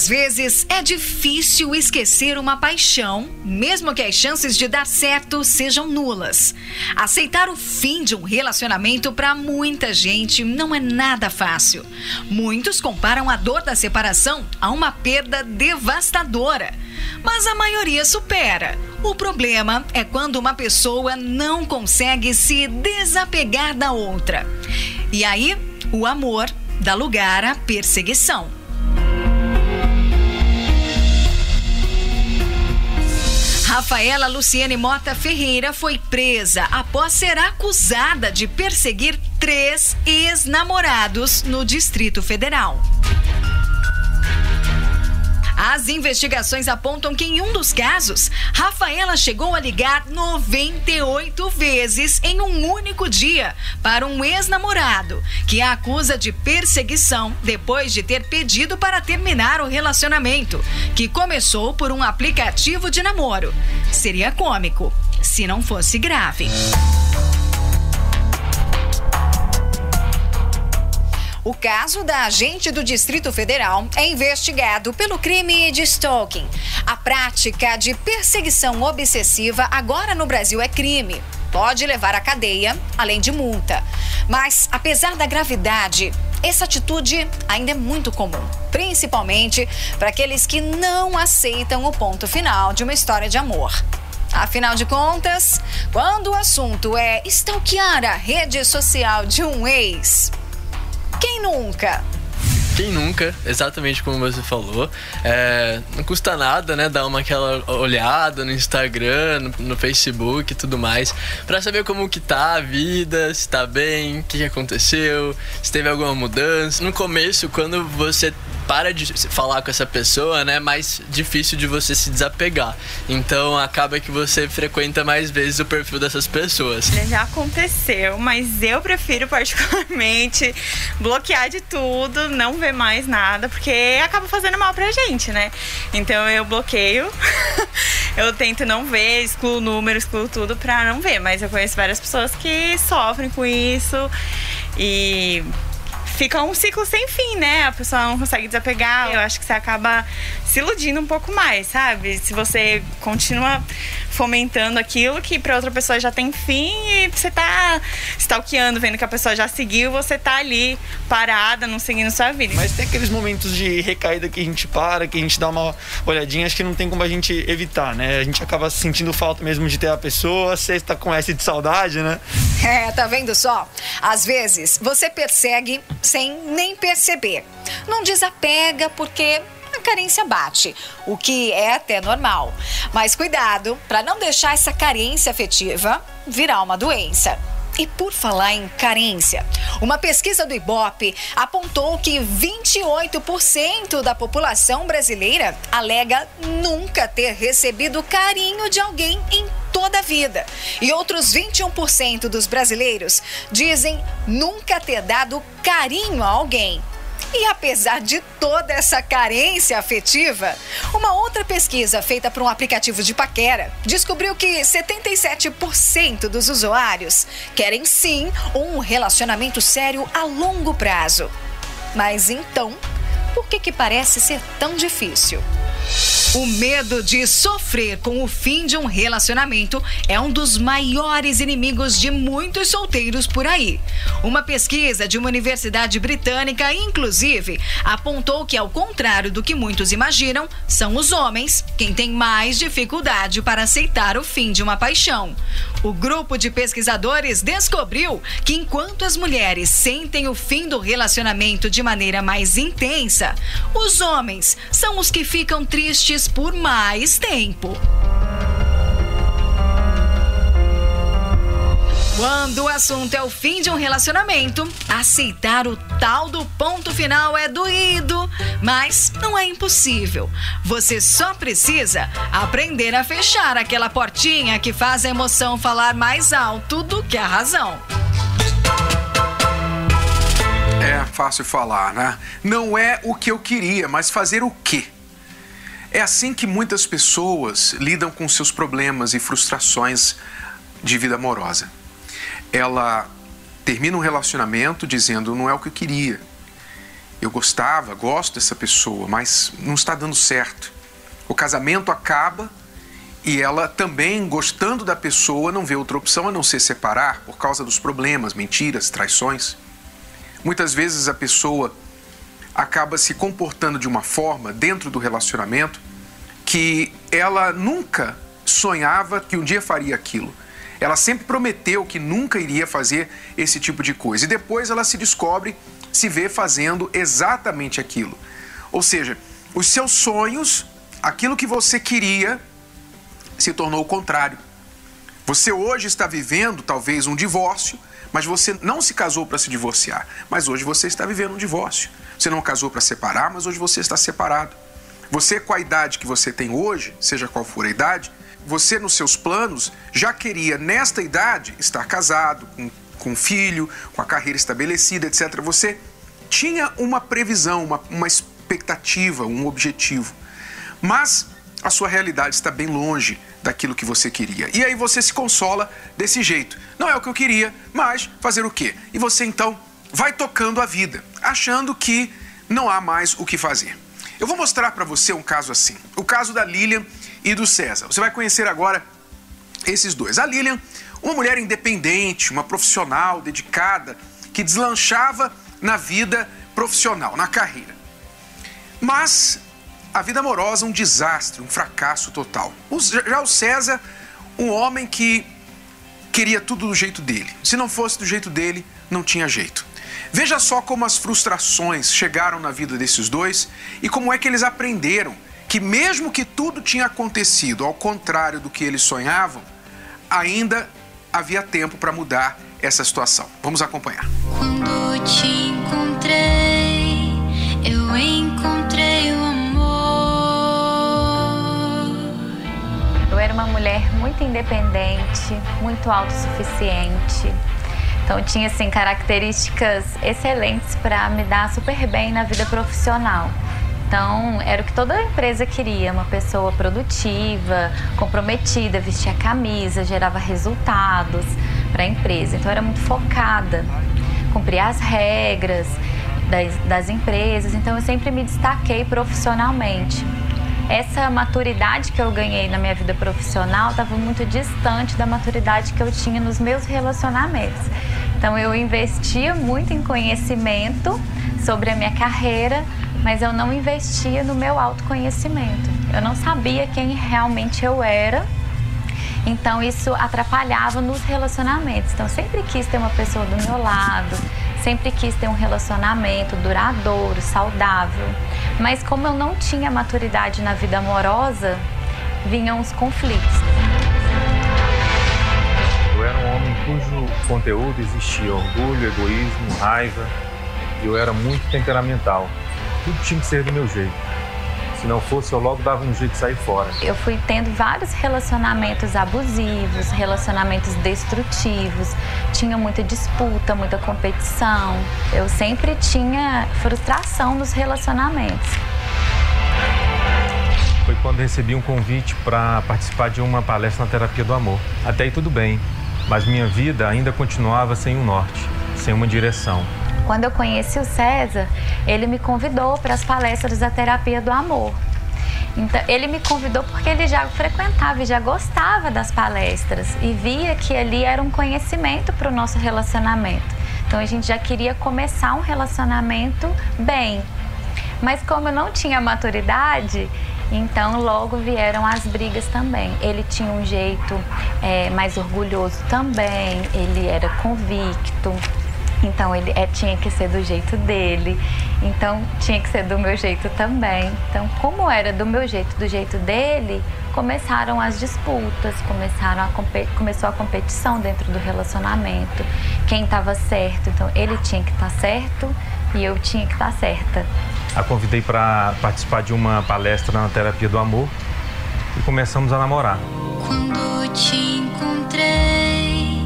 Às vezes é difícil esquecer uma paixão, mesmo que as chances de dar certo sejam nulas. Aceitar o fim de um relacionamento para muita gente não é nada fácil. Muitos comparam a dor da separação a uma perda devastadora. Mas a maioria supera. O problema é quando uma pessoa não consegue se desapegar da outra. E aí, o amor dá lugar à perseguição. Rafaela Luciane Mota Ferreira foi presa após ser acusada de perseguir três ex-namorados no Distrito Federal. As investigações apontam que em um dos casos, Rafaela chegou a ligar 98 vezes em um único dia para um ex-namorado, que a acusa de perseguição depois de ter pedido para terminar o relacionamento, que começou por um aplicativo de namoro. Seria cômico se não fosse grave. O caso da agente do Distrito Federal é investigado pelo crime de stalking. A prática de perseguição obsessiva agora no Brasil é crime. Pode levar à cadeia, além de multa. Mas, apesar da gravidade, essa atitude ainda é muito comum, principalmente para aqueles que não aceitam o ponto final de uma história de amor. Afinal de contas, quando o assunto é stalkear a rede social de um ex, quem nunca? Quem nunca, exatamente como você falou. É, não custa nada, né? Dar uma aquela olhada no Instagram, no, no Facebook e tudo mais, para saber como que tá a vida, se tá bem, o que, que aconteceu, se teve alguma mudança. No começo, quando você para de falar com essa pessoa, né, mais difícil de você se desapegar. Então acaba que você frequenta mais vezes o perfil dessas pessoas. Já aconteceu, mas eu prefiro particularmente bloquear de tudo, não ver mais nada, porque acaba fazendo mal pra gente, né? Então eu bloqueio, eu tento não ver, excluo número, excluo tudo pra não ver, mas eu conheço várias pessoas que sofrem com isso e fica um ciclo sem fim, né? A pessoa não consegue desapegar. Eu acho que você acaba se iludindo um pouco mais, sabe? Se você continua fomentando aquilo que para outra pessoa já tem fim e você tá stalkeando, vendo que a pessoa já seguiu, você tá ali parada, não seguindo sua vida. Mas tem aqueles momentos de recaída que a gente para, que a gente dá uma olhadinha, acho que não tem como a gente evitar, né? A gente acaba sentindo falta mesmo de ter a pessoa, você está com essa de saudade, né? É, tá vendo só? Às vezes você persegue sem nem perceber. Não desapega porque carência bate, o que é até normal. Mas cuidado para não deixar essa carência afetiva virar uma doença. E por falar em carência, uma pesquisa do Ibope apontou que 28% da população brasileira alega nunca ter recebido carinho de alguém em toda a vida. E outros 21% dos brasileiros dizem nunca ter dado carinho a alguém. E apesar de toda essa carência afetiva, uma outra pesquisa feita por um aplicativo de paquera descobriu que 77% dos usuários querem sim um relacionamento sério a longo prazo. Mas então, por que que parece ser tão difícil? O medo de sofrer com o fim de um relacionamento é um dos maiores inimigos de muitos solteiros por aí. Uma pesquisa de uma universidade britânica, inclusive, apontou que, ao contrário do que muitos imaginam, são os homens quem tem mais dificuldade para aceitar o fim de uma paixão. O grupo de pesquisadores descobriu que, enquanto as mulheres sentem o fim do relacionamento de maneira mais intensa, os homens são os que ficam tristes por mais tempo. Quando o assunto é o fim de um relacionamento, aceitar o tal do ponto final é doído, mas não é impossível. Você só precisa aprender a fechar aquela portinha que faz a emoção falar mais alto do que a razão. É fácil falar, né? Não é o que eu queria, mas fazer o quê? É assim que muitas pessoas lidam com seus problemas e frustrações de vida amorosa. Ela termina um relacionamento dizendo não é o que eu queria. Eu gostava, gosto dessa pessoa, mas não está dando certo. O casamento acaba e ela também, gostando da pessoa, não vê outra opção a não ser separar por causa dos problemas, mentiras, traições. Muitas vezes a pessoa acaba se comportando de uma forma dentro do relacionamento que ela nunca sonhava que um dia faria aquilo. Ela sempre prometeu que nunca iria fazer esse tipo de coisa. E depois ela se descobre, se vê fazendo exatamente aquilo. Ou seja, os seus sonhos, aquilo que você queria, se tornou o contrário. Você hoje está vivendo talvez um divórcio, mas você não se casou para se divorciar. Mas hoje você está vivendo um divórcio. Você não casou para separar, mas hoje você está separado. Você, com a idade que você tem hoje, seja qual for a idade, você, nos seus planos, já queria, nesta idade, estar casado, com, com filho, com a carreira estabelecida, etc. Você tinha uma previsão, uma, uma expectativa, um objetivo. Mas a sua realidade está bem longe daquilo que você queria. E aí você se consola desse jeito. Não é o que eu queria, mas fazer o quê? E você então vai tocando a vida, achando que não há mais o que fazer. Eu vou mostrar para você um caso assim. O caso da Lilian e do César. Você vai conhecer agora esses dois. A Lilian, uma mulher independente, uma profissional dedicada, que deslanchava na vida profissional, na carreira. Mas a vida amorosa um desastre, um fracasso total. Já o César, um homem que queria tudo do jeito dele. Se não fosse do jeito dele, não tinha jeito. Veja só como as frustrações chegaram na vida desses dois e como é que eles aprenderam que, mesmo que tudo tinha acontecido ao contrário do que eles sonhavam, ainda havia tempo para mudar essa situação. Vamos acompanhar. Quando te encontrei, eu encontrei o amor. Eu era uma mulher muito independente, muito autossuficiente. Então tinha assim características excelentes para me dar super bem na vida profissional. Então, era o que toda empresa queria, uma pessoa produtiva, comprometida, vestia camisa, gerava resultados para a empresa. Então, era muito focada, cumpria as regras das, das empresas. Então, eu sempre me destaquei profissionalmente. Essa maturidade que eu ganhei na minha vida profissional estava muito distante da maturidade que eu tinha nos meus relacionamentos. Então, eu investia muito em conhecimento sobre a minha carreira, mas eu não investia no meu autoconhecimento. Eu não sabia quem realmente eu era. Então isso atrapalhava nos relacionamentos. Então sempre quis ter uma pessoa do meu lado, sempre quis ter um relacionamento duradouro, saudável. Mas como eu não tinha maturidade na vida amorosa, vinham os conflitos. Eu era um homem cujo conteúdo existia orgulho, egoísmo, raiva, eu era muito temperamental tudo tinha que ser do meu jeito. Se não fosse, eu logo dava um jeito de sair fora. Eu fui tendo vários relacionamentos abusivos, relacionamentos destrutivos. Tinha muita disputa, muita competição. Eu sempre tinha frustração nos relacionamentos. Foi quando recebi um convite para participar de uma palestra na terapia do amor. Até aí tudo bem, mas minha vida ainda continuava sem um norte, sem uma direção. Quando eu conheci o César, ele me convidou para as palestras da terapia do amor. Então, ele me convidou porque ele já frequentava e já gostava das palestras e via que ali era um conhecimento para o nosso relacionamento. Então a gente já queria começar um relacionamento bem. Mas como eu não tinha maturidade, então logo vieram as brigas também. Ele tinha um jeito é, mais orgulhoso também, ele era convicto, Então ele é, tinha que ser do jeito dele, então tinha que ser do meu jeito também. Então, como era do meu jeito, do jeito dele, começaram as disputas, começaram a começou a competição dentro do relacionamento. Quem estava certo, então ele tinha que estar tá certo e eu tinha que estar tá certa. A convidei para participar de uma palestra na terapia do amor e começamos a namorar. Quando te encontrei,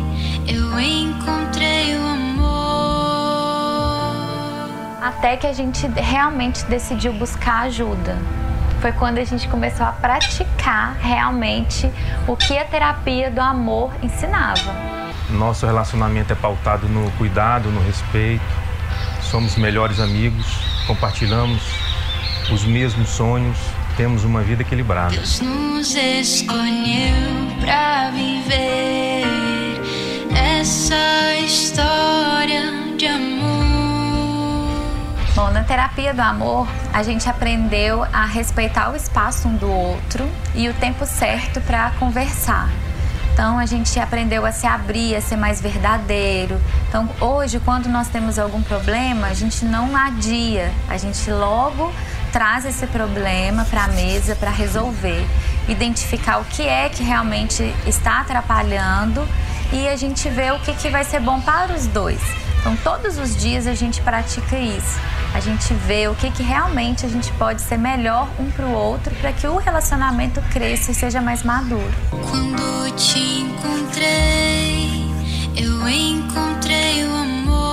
eu encontrei até que a gente realmente decidiu buscar ajuda. Foi quando a gente começou a praticar realmente o que a terapia do amor ensinava. Nosso relacionamento é pautado no cuidado, no respeito. Somos melhores amigos, compartilhamos os mesmos sonhos, temos uma vida equilibrada. Deus nos escolheu para viver essa história Bom, na terapia do amor, a gente aprendeu a respeitar o espaço um do outro e o tempo certo para conversar. Então a gente aprendeu a se abrir, a ser mais verdadeiro. Então hoje, quando nós temos algum problema, a gente não adia, a gente logo traz esse problema para a mesa para resolver, identificar o que é que realmente está atrapalhando e a gente vê o que, que vai ser bom para os dois. Então todos os dias a gente pratica isso a gente vê o que, que realmente a gente pode ser melhor um para o outro para que o relacionamento cresça e seja mais maduro. Quando te encontrei, eu encontrei o amor.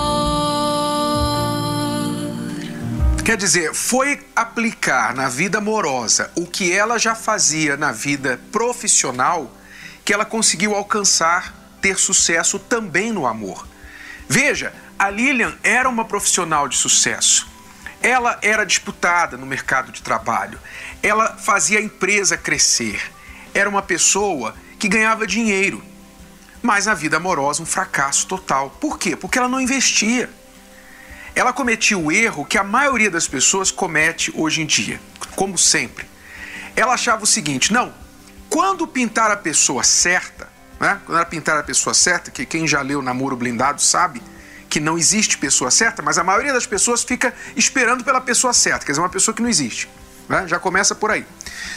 Quer dizer, foi aplicar na vida amorosa o que ela já fazia na vida profissional que ela conseguiu alcançar ter sucesso também no amor. Veja, a Lilian era uma profissional de sucesso. Ela era disputada no mercado de trabalho. Ela fazia a empresa crescer. Era uma pessoa que ganhava dinheiro. Mas na vida amorosa, um fracasso total. Por quê? Porque ela não investia. Ela cometia o erro que a maioria das pessoas comete hoje em dia, como sempre. Ela achava o seguinte: não, quando pintar a pessoa certa, né? quando ela pintar a pessoa certa, que quem já leu Namoro Blindado sabe, que não existe pessoa certa, mas a maioria das pessoas fica esperando pela pessoa certa, quer dizer, uma pessoa que não existe. Né? Já começa por aí.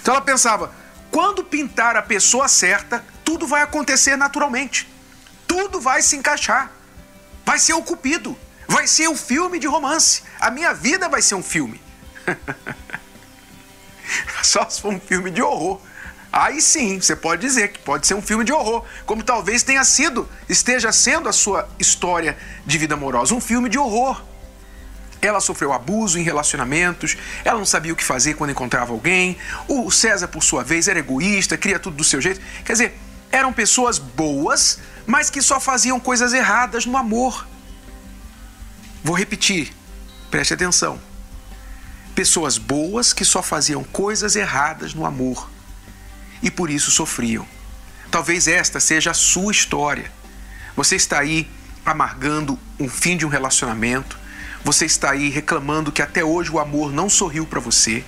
Então ela pensava: quando pintar a pessoa certa, tudo vai acontecer naturalmente. Tudo vai se encaixar. Vai ser o cupido. Vai ser o filme de romance. A minha vida vai ser um filme. Só se for um filme de horror. Aí sim, você pode dizer que pode ser um filme de horror, como talvez tenha sido, esteja sendo a sua história de vida amorosa, um filme de horror. Ela sofreu abuso em relacionamentos, ela não sabia o que fazer quando encontrava alguém. O César, por sua vez, era egoísta, queria tudo do seu jeito. Quer dizer, eram pessoas boas, mas que só faziam coisas erradas no amor. Vou repetir, preste atenção. Pessoas boas que só faziam coisas erradas no amor e por isso sofriam. Talvez esta seja a sua história. Você está aí amargando um fim de um relacionamento, você está aí reclamando que até hoje o amor não sorriu para você.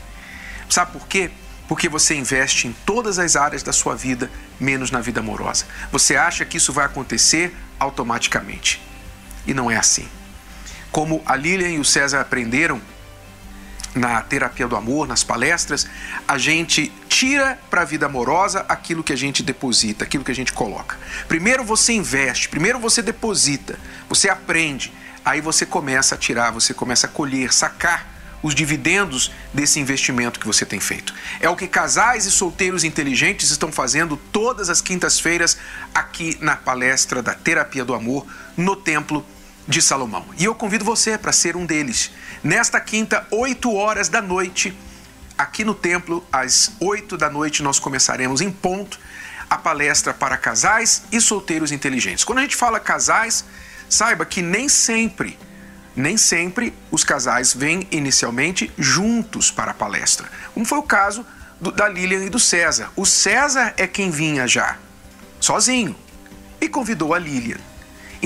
Sabe por quê? Porque você investe em todas as áreas da sua vida, menos na vida amorosa. Você acha que isso vai acontecer automaticamente. E não é assim. Como a Lilian e o César aprenderam na terapia do amor, nas palestras, a gente tira para a vida amorosa aquilo que a gente deposita, aquilo que a gente coloca. Primeiro você investe, primeiro você deposita, você aprende, aí você começa a tirar, você começa a colher, sacar os dividendos desse investimento que você tem feito. É o que casais e solteiros inteligentes estão fazendo todas as quintas-feiras aqui na palestra da Terapia do Amor no Templo de Salomão. E eu convido você para ser um deles. Nesta quinta, 8 horas da noite, aqui no templo, às 8 da noite, nós começaremos em ponto a palestra para casais e solteiros inteligentes. Quando a gente fala casais, saiba que nem sempre, nem sempre os casais vêm inicialmente juntos para a palestra, como foi o caso do, da Lilian e do César. O César é quem vinha já, sozinho, e convidou a Lilian.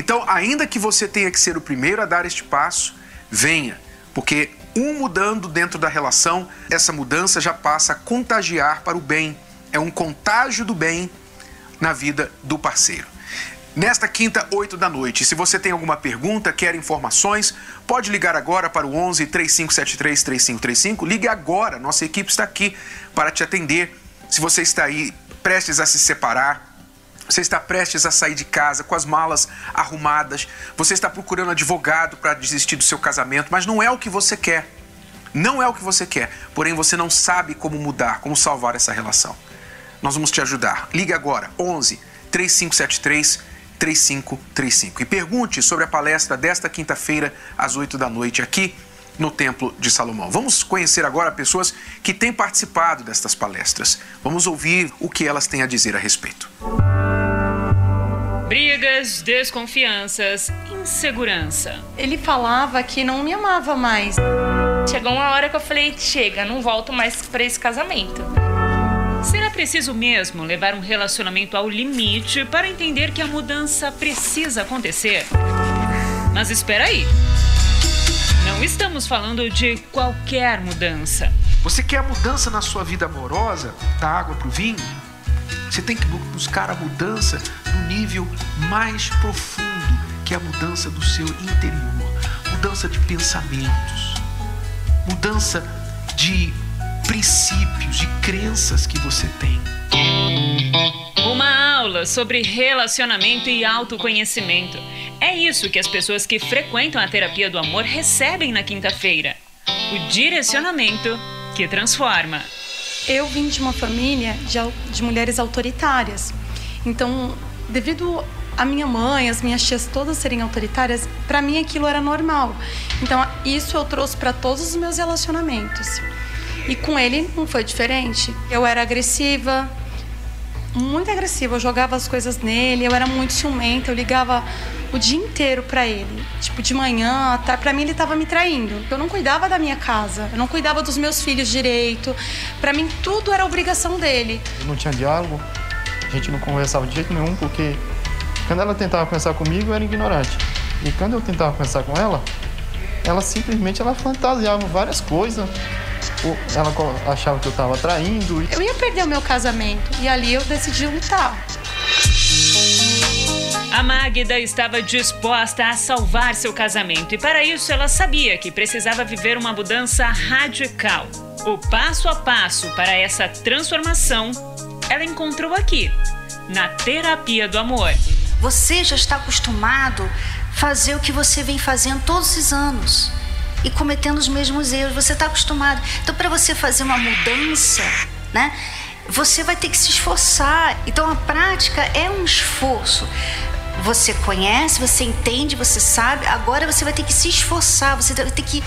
Então, ainda que você tenha que ser o primeiro a dar este passo, venha, porque um mudando dentro da relação, essa mudança já passa a contagiar para o bem. É um contágio do bem na vida do parceiro. nesta quinta, 8 da noite. Se você tem alguma pergunta, quer informações, pode ligar agora para o 11 3573 3535. Ligue agora, nossa equipe está aqui para te atender. Se você está aí prestes a se separar, você está prestes a sair de casa com as malas arrumadas, você está procurando advogado para desistir do seu casamento, mas não é o que você quer. Não é o que você quer, porém você não sabe como mudar, como salvar essa relação. Nós vamos te ajudar. Ligue agora, 11 3573 3535 e pergunte sobre a palestra desta quinta-feira às 8 da noite aqui no Templo de Salomão. Vamos conhecer agora pessoas que têm participado destas palestras. Vamos ouvir o que elas têm a dizer a respeito. Brigas, desconfianças, insegurança. Ele falava que não me amava mais. Chegou uma hora que eu falei: chega, não volto mais para esse casamento. Será preciso mesmo levar um relacionamento ao limite para entender que a mudança precisa acontecer? Mas espera aí. Não estamos falando de qualquer mudança. Você quer a mudança na sua vida amorosa, da água para o vinho? Você tem que buscar a mudança no nível mais profundo, que é a mudança do seu interior, mudança de pensamentos, mudança de princípios, de crenças que você tem. Uma aula sobre relacionamento e autoconhecimento. É isso que as pessoas que frequentam a terapia do amor recebem na quinta-feira. O direcionamento que transforma. Eu vim de uma família de, de mulheres autoritárias. Então, devido a minha mãe, as minhas tias todas serem autoritárias, para mim aquilo era normal. Então, isso eu trouxe para todos os meus relacionamentos. E com ele não foi diferente. Eu era agressiva, muito agressiva. Eu jogava as coisas nele, eu era muito ciumenta, eu ligava o dia inteiro para ele. Tipo, de manhã, tá? Para mim ele estava me traindo. Eu não cuidava da minha casa, eu não cuidava dos meus filhos direito. Para mim tudo era obrigação dele. Não tinha diálogo, a gente não conversava de jeito nenhum, porque quando ela tentava conversar comigo, eu era ignorante. E quando eu tentava conversar com ela, ela simplesmente ela fantasiava várias coisas ela achava que eu estava traindo. Eu ia perder o meu casamento e ali eu decidi lutar. A Magda estava disposta a salvar seu casamento e para isso ela sabia que precisava viver uma mudança radical. O passo a passo para essa transformação ela encontrou aqui, na terapia do amor. Você já está acostumado a fazer o que você vem fazendo todos esses anos e cometendo os mesmos erros. Você está acostumado. Então, para você fazer uma mudança, né? Você vai ter que se esforçar. Então, a prática é um esforço. Você conhece, você entende, você sabe. Agora você vai ter que se esforçar. Você vai ter que.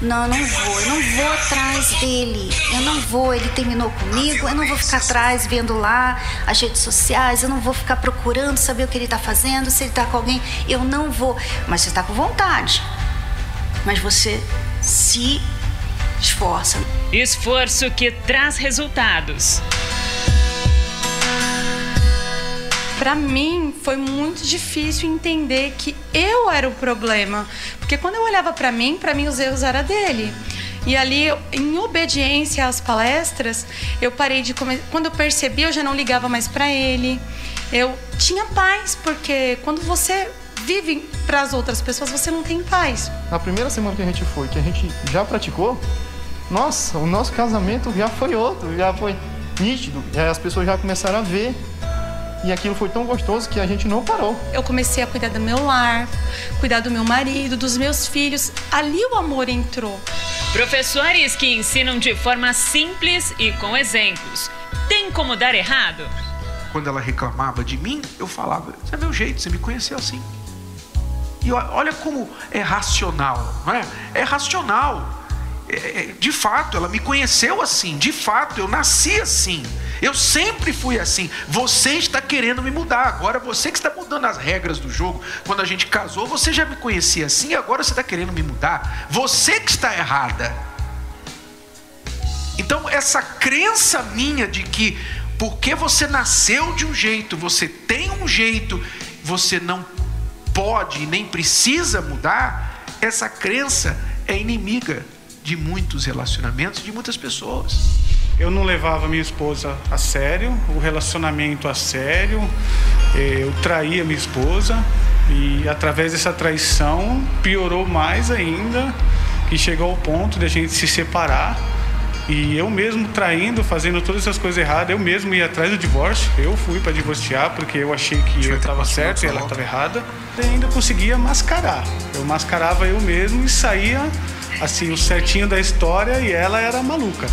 Não, eu não vou. Eu não vou atrás dele. Eu não vou. Ele terminou comigo. Eu não vou ficar atrás vendo lá as redes sociais. Eu não vou ficar procurando saber o que ele está fazendo, se ele está com alguém. Eu não vou. Mas você está com vontade mas você se esforça. Esforço que traz resultados. Para mim foi muito difícil entender que eu era o problema, porque quando eu olhava para mim, para mim os erros eram dele. E ali, em obediência às palestras, eu parei de comer. Quando eu percebi, eu já não ligava mais para ele. Eu tinha paz, porque quando você vive para as outras pessoas, você não tem paz. Na primeira semana que a gente foi, que a gente já praticou, nossa, o nosso casamento já foi outro, já foi nítido. E aí as pessoas já começaram a ver. E aquilo foi tão gostoso que a gente não parou. Eu comecei a cuidar do meu lar, cuidar do meu marido, dos meus filhos. Ali o amor entrou. Professores que ensinam de forma simples e com exemplos. Tem como dar errado? Quando ela reclamava de mim, eu falava: Você é meu jeito, você me conheceu assim. E olha como é racional, não é? É racional. É, é, de fato, ela me conheceu assim. De fato, eu nasci assim. Eu sempre fui assim. Você está querendo me mudar. Agora você que está mudando as regras do jogo. Quando a gente casou, você já me conhecia assim. Agora você está querendo me mudar. Você que está errada. Então, essa crença minha de que porque você nasceu de um jeito, você tem um jeito, você não pode e nem precisa mudar, essa crença é inimiga de muitos relacionamentos, de muitas pessoas. Eu não levava minha esposa a sério, o relacionamento a sério. Eh, Eu traía minha esposa e através dessa traição piorou mais ainda, que chegou ao ponto de a gente se separar. E eu mesmo traindo, fazendo todas essas coisas erradas, eu mesmo ia atrás do divórcio. Eu fui para divorciar porque eu achei que eu estava certo e ela estava errada. E ainda conseguia mascarar. Eu mascarava eu mesmo e saía assim o certinho da história e ela era maluca.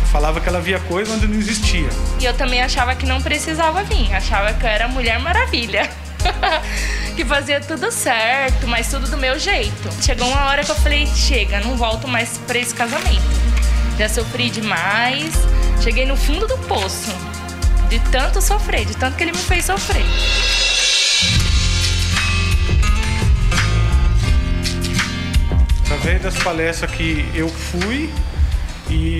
Eu falava que ela via coisa onde não existia. E eu também achava que não precisava vir, achava que eu era Mulher Maravilha. que fazia tudo certo, mas tudo do meu jeito. Chegou uma hora que eu falei: chega, não volto mais pra esse casamento. Já sofri demais, cheguei no fundo do poço. De tanto sofrer, de tanto que ele me fez sofrer. através das palestras que eu fui e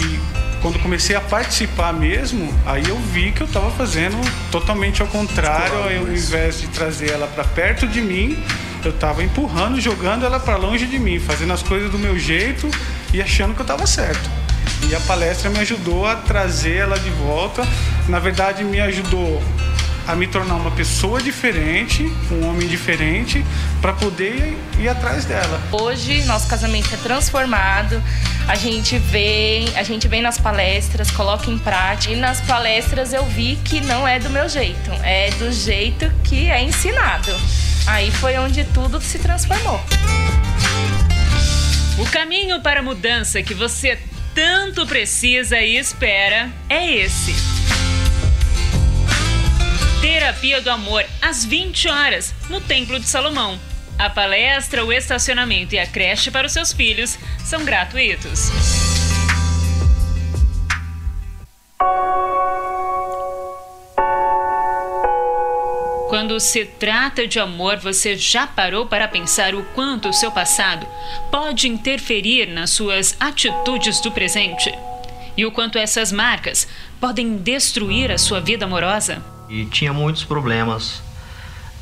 quando comecei a participar mesmo, aí eu vi que eu estava fazendo totalmente ao contrário, ao invés de trazer ela para perto de mim, eu estava empurrando, jogando ela para longe de mim, fazendo as coisas do meu jeito e achando que eu estava certo. E a palestra me ajudou a trazer ela de volta. Na verdade, me ajudou a me tornar uma pessoa diferente, um homem diferente, para poder ir atrás dela. Hoje nosso casamento é transformado. A gente vem, a gente vem nas palestras, coloca em prática. E nas palestras eu vi que não é do meu jeito, é do jeito que é ensinado. Aí foi onde tudo se transformou. O caminho para a mudança que você tanto precisa e espera é esse. Terapia do Amor, às 20 horas, no Templo de Salomão. A palestra, o estacionamento e a creche para os seus filhos são gratuitos. Quando se trata de amor, você já parou para pensar o quanto o seu passado pode interferir nas suas atitudes do presente? E o quanto essas marcas podem destruir a sua vida amorosa? E tinha muitos problemas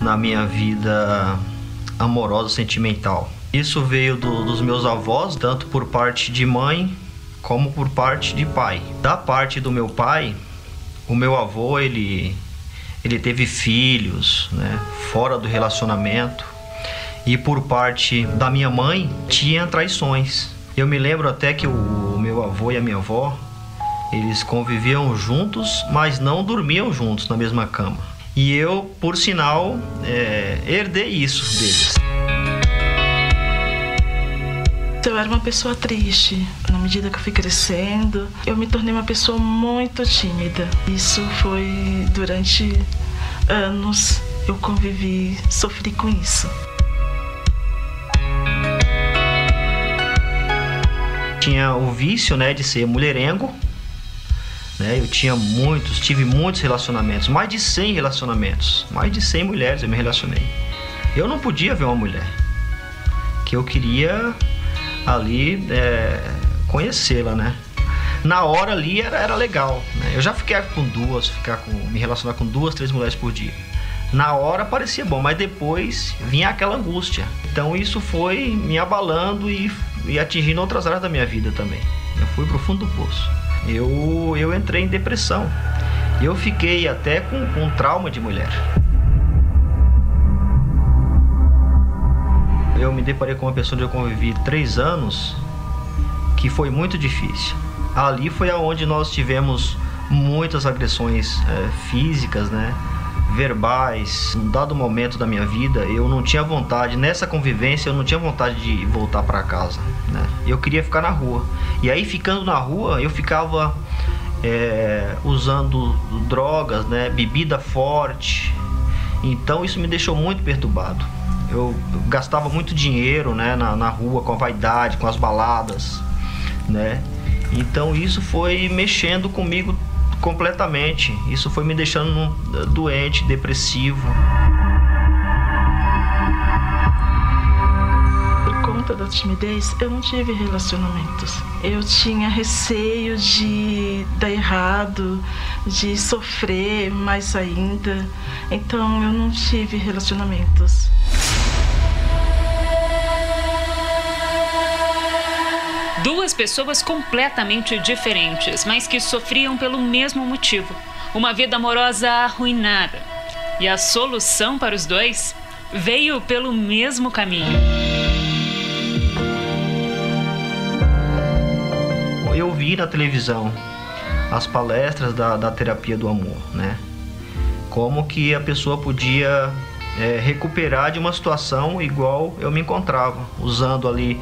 na minha vida amorosa sentimental. Isso veio do- dos meus avós, tanto por parte de mãe como por parte de pai. Da parte do meu pai, o meu avô ele ele teve filhos, né, fora do relacionamento. E por parte da minha mãe tinha traições. Eu me lembro até que o meu avô e a minha avó eles conviviam juntos, mas não dormiam juntos na mesma cama. E eu, por sinal, é, herdei isso deles. Eu era uma pessoa triste. Na medida que eu fui crescendo, eu me tornei uma pessoa muito tímida. Isso foi durante anos. Eu convivi, sofri com isso. Tinha o vício, né, de ser mulherengo. Né? Eu tinha muitos, tive muitos relacionamentos, mais de 100 relacionamentos, mais de 100 mulheres eu me relacionei. Eu não podia ver uma mulher que eu queria ali é, conhecê-la, né? Na hora ali era, era legal, né? Eu já fiquei com duas, ficar com, me relacionar com duas, três mulheres por dia. Na hora parecia bom, mas depois vinha aquela angústia. Então isso foi me abalando e, e atingindo outras áreas da minha vida também. Eu fui pro fundo do poço. Eu, eu entrei em depressão. Eu fiquei até com, com trauma de mulher. Eu me deparei com uma pessoa onde eu convivi três anos, que foi muito difícil. Ali foi aonde nós tivemos muitas agressões eh, físicas, né? verbais. Num dado momento da minha vida, eu não tinha vontade, nessa convivência, eu não tinha vontade de voltar para casa. Né? Eu queria ficar na rua. E aí, ficando na rua, eu ficava é, usando drogas, né? bebida forte. Então, isso me deixou muito perturbado. Eu gastava muito dinheiro né? na, na rua com a vaidade, com as baladas. Né? Então, isso foi mexendo comigo completamente. Isso foi me deixando num- doente, depressivo. Por conta da timidez, eu não tive relacionamentos. Eu tinha receio de dar errado, de sofrer mais ainda. Então eu não tive relacionamentos. Duas pessoas completamente diferentes, mas que sofriam pelo mesmo motivo: uma vida amorosa arruinada. E a solução para os dois veio pelo mesmo caminho. Eu vi na televisão as palestras da, da terapia do amor, né? Como que a pessoa podia é, recuperar de uma situação igual eu me encontrava, usando ali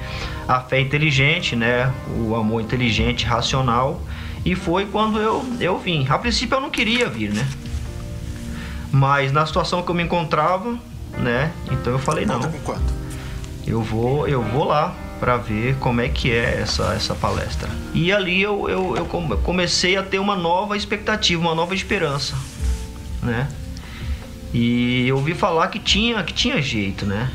a fé inteligente, né? O amor inteligente, racional. E foi quando eu, eu vim. A princípio eu não queria vir, né? Mas na situação que eu me encontrava, né? Então eu falei não. com quanto? Eu vou, eu vou lá para ver como é que é essa, essa palestra. E ali eu, eu, eu comecei a ter uma nova expectativa, uma nova esperança, né? E eu ouvi falar que tinha, que tinha jeito, né?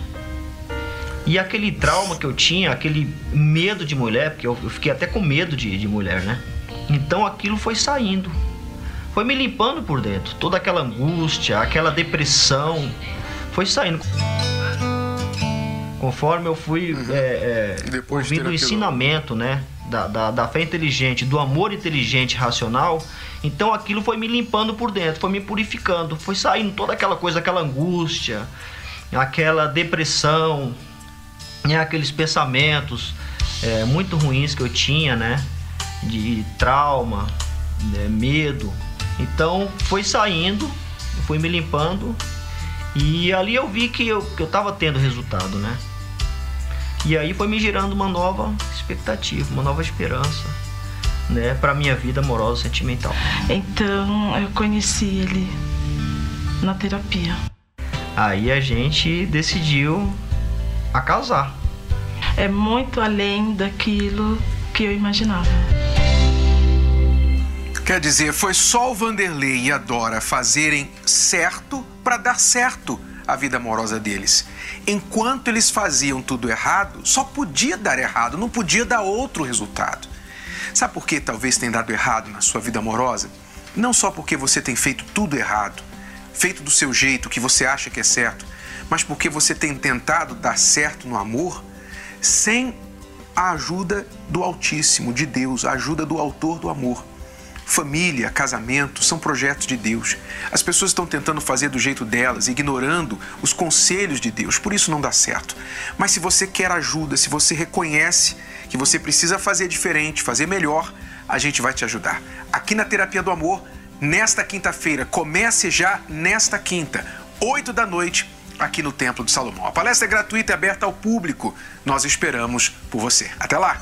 E aquele trauma que eu tinha, aquele medo de mulher, porque eu, fiquei até com medo de, de mulher, né? Então aquilo foi saindo, foi me limpando por dentro. Toda aquela angústia, aquela depressão, foi saindo. Conforme eu fui uhum. é, é, ouvindo o ensinamento, né? Da, da, da, fé inteligente, do amor inteligente racional, então aquilo foi me limpando por dentro, foi me purificando, foi saindo toda aquela coisa, aquela angústia, aquela depressão, né, aqueles pensamentos é, muito ruins que eu tinha, né? De trauma, né, medo. Então foi saindo, foi me limpando e ali eu vi que eu, que eu tava tendo resultado, né? E aí foi me gerando uma nova expectativa, uma nova esperança, né, para minha vida amorosa sentimental. Então eu conheci ele na terapia. Aí a gente decidiu a casar. É muito além daquilo que eu imaginava. Quer dizer, foi só o Vanderlei e a Dora fazerem certo para dar certo a vida amorosa deles. Enquanto eles faziam tudo errado, só podia dar errado, não podia dar outro resultado. Sabe por que talvez tenha dado errado na sua vida amorosa? Não só porque você tem feito tudo errado, feito do seu jeito, que você acha que é certo, mas porque você tem tentado dar certo no amor sem a ajuda do Altíssimo, de Deus, a ajuda do Autor do amor. Família, casamento são projetos de Deus. As pessoas estão tentando fazer do jeito delas, ignorando os conselhos de Deus, por isso não dá certo. Mas se você quer ajuda, se você reconhece que você precisa fazer diferente, fazer melhor, a gente vai te ajudar. Aqui na Terapia do Amor, nesta quinta-feira, comece já nesta quinta, 8 da noite, aqui no Templo do Salomão. A palestra é gratuita e aberta ao público. Nós esperamos por você. Até lá!